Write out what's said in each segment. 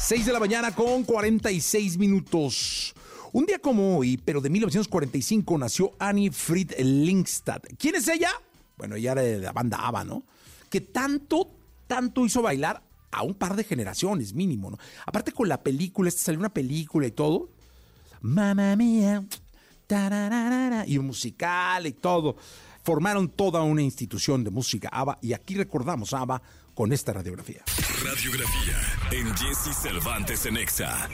6 de la mañana con 46 minutos. Un día como hoy, pero de 1945, nació Annie Fried Linkstad. ¿Quién es ella? Bueno, ella era de la banda ABBA, ¿no? Que tanto, tanto hizo bailar a un par de generaciones mínimo, ¿no? Aparte con la película, esta salió una película y todo. Mamma mía, y un musical y todo. Formaron toda una institución de música ABBA y aquí recordamos a ABBA con esta radiografía. Radiografía en Jesse Cervantes en Exa.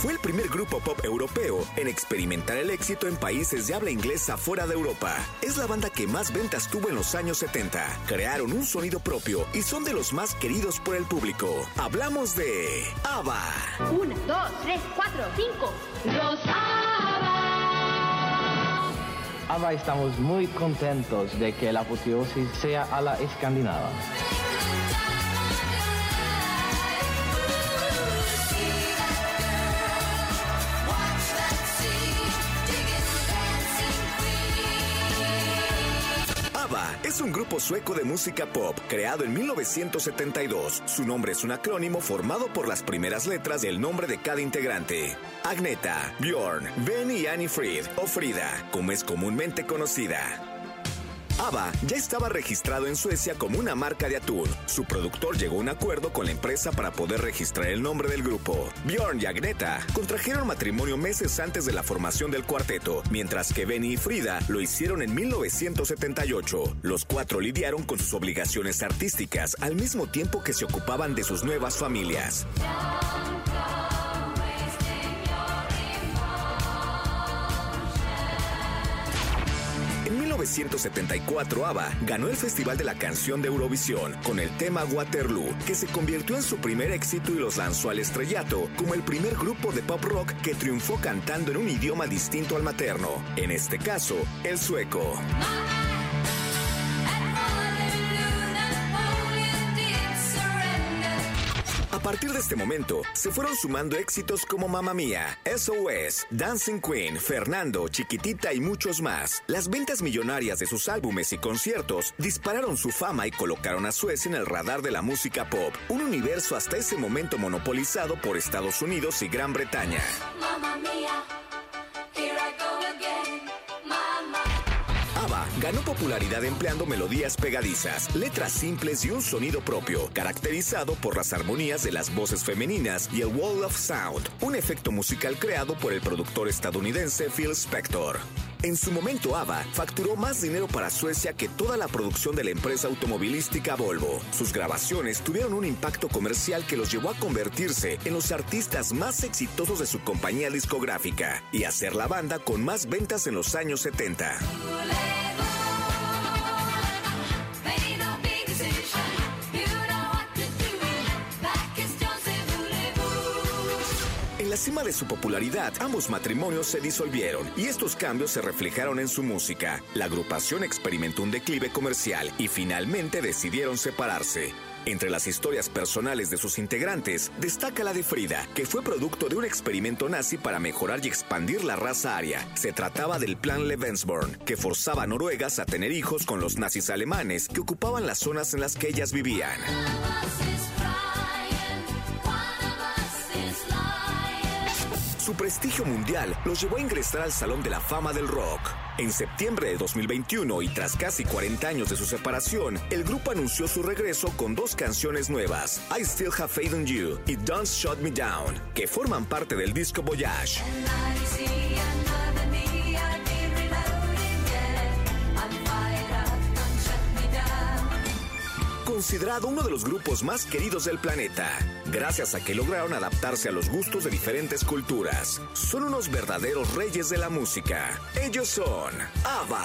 Fue el primer grupo pop europeo en experimentar el éxito en países de habla inglesa fuera de Europa. Es la banda que más ventas tuvo en los años 70. Crearon un sonido propio y son de los más queridos por el público. Hablamos de ABBA. Una, dos, tres, cuatro, cinco. Los ABBA. Estamos muy contentos de que la apoteosis sea a la escandinava. Es un grupo sueco de música pop creado en 1972. Su nombre es un acrónimo formado por las primeras letras del nombre de cada integrante. Agneta, Bjorn, Ben y Annie Fried, o Frida, como es comúnmente conocida. ABBA ya estaba registrado en Suecia como una marca de atún. Su productor llegó a un acuerdo con la empresa para poder registrar el nombre del grupo. Bjorn y Agneta contrajeron matrimonio meses antes de la formación del cuarteto, mientras que Benny y Frida lo hicieron en 1978. Los cuatro lidiaron con sus obligaciones artísticas al mismo tiempo que se ocupaban de sus nuevas familias. 1974 ABBA ganó el Festival de la Canción de Eurovisión con el tema Waterloo, que se convirtió en su primer éxito y los lanzó al estrellato como el primer grupo de pop rock que triunfó cantando en un idioma distinto al materno, en este caso, el sueco. Partir de este momento, se fueron sumando éxitos como Mamma Mía, SOS, Dancing Queen, Fernando, Chiquitita y muchos más. Las ventas millonarias de sus álbumes y conciertos dispararon su fama y colocaron a Suecia en el radar de la música pop, un universo hasta ese momento monopolizado por Estados Unidos y Gran Bretaña. Ganó popularidad empleando melodías pegadizas, letras simples y un sonido propio, caracterizado por las armonías de las voces femeninas y el Wall of Sound, un efecto musical creado por el productor estadounidense Phil Spector. En su momento, ABBA facturó más dinero para Suecia que toda la producción de la empresa automovilística Volvo. Sus grabaciones tuvieron un impacto comercial que los llevó a convertirse en los artistas más exitosos de su compañía discográfica y a ser la banda con más ventas en los años 70. Cima de su popularidad, ambos matrimonios se disolvieron y estos cambios se reflejaron en su música. La agrupación experimentó un declive comercial y finalmente decidieron separarse. Entre las historias personales de sus integrantes, destaca la de Frida, que fue producto de un experimento nazi para mejorar y expandir la raza aria. Se trataba del Plan Lebensborn, que forzaba a noruegas a tener hijos con los nazis alemanes que ocupaban las zonas en las que ellas vivían. Su prestigio mundial los llevó a ingresar al Salón de la Fama del Rock. En septiembre de 2021 y tras casi 40 años de su separación, el grupo anunció su regreso con dos canciones nuevas, I Still Have Faith in You y Don't Shut Me Down, que forman parte del disco Voyage. Considerado uno de los grupos más queridos del planeta, gracias a que lograron adaptarse a los gustos de diferentes culturas. Son unos verdaderos reyes de la música. Ellos son ABBA.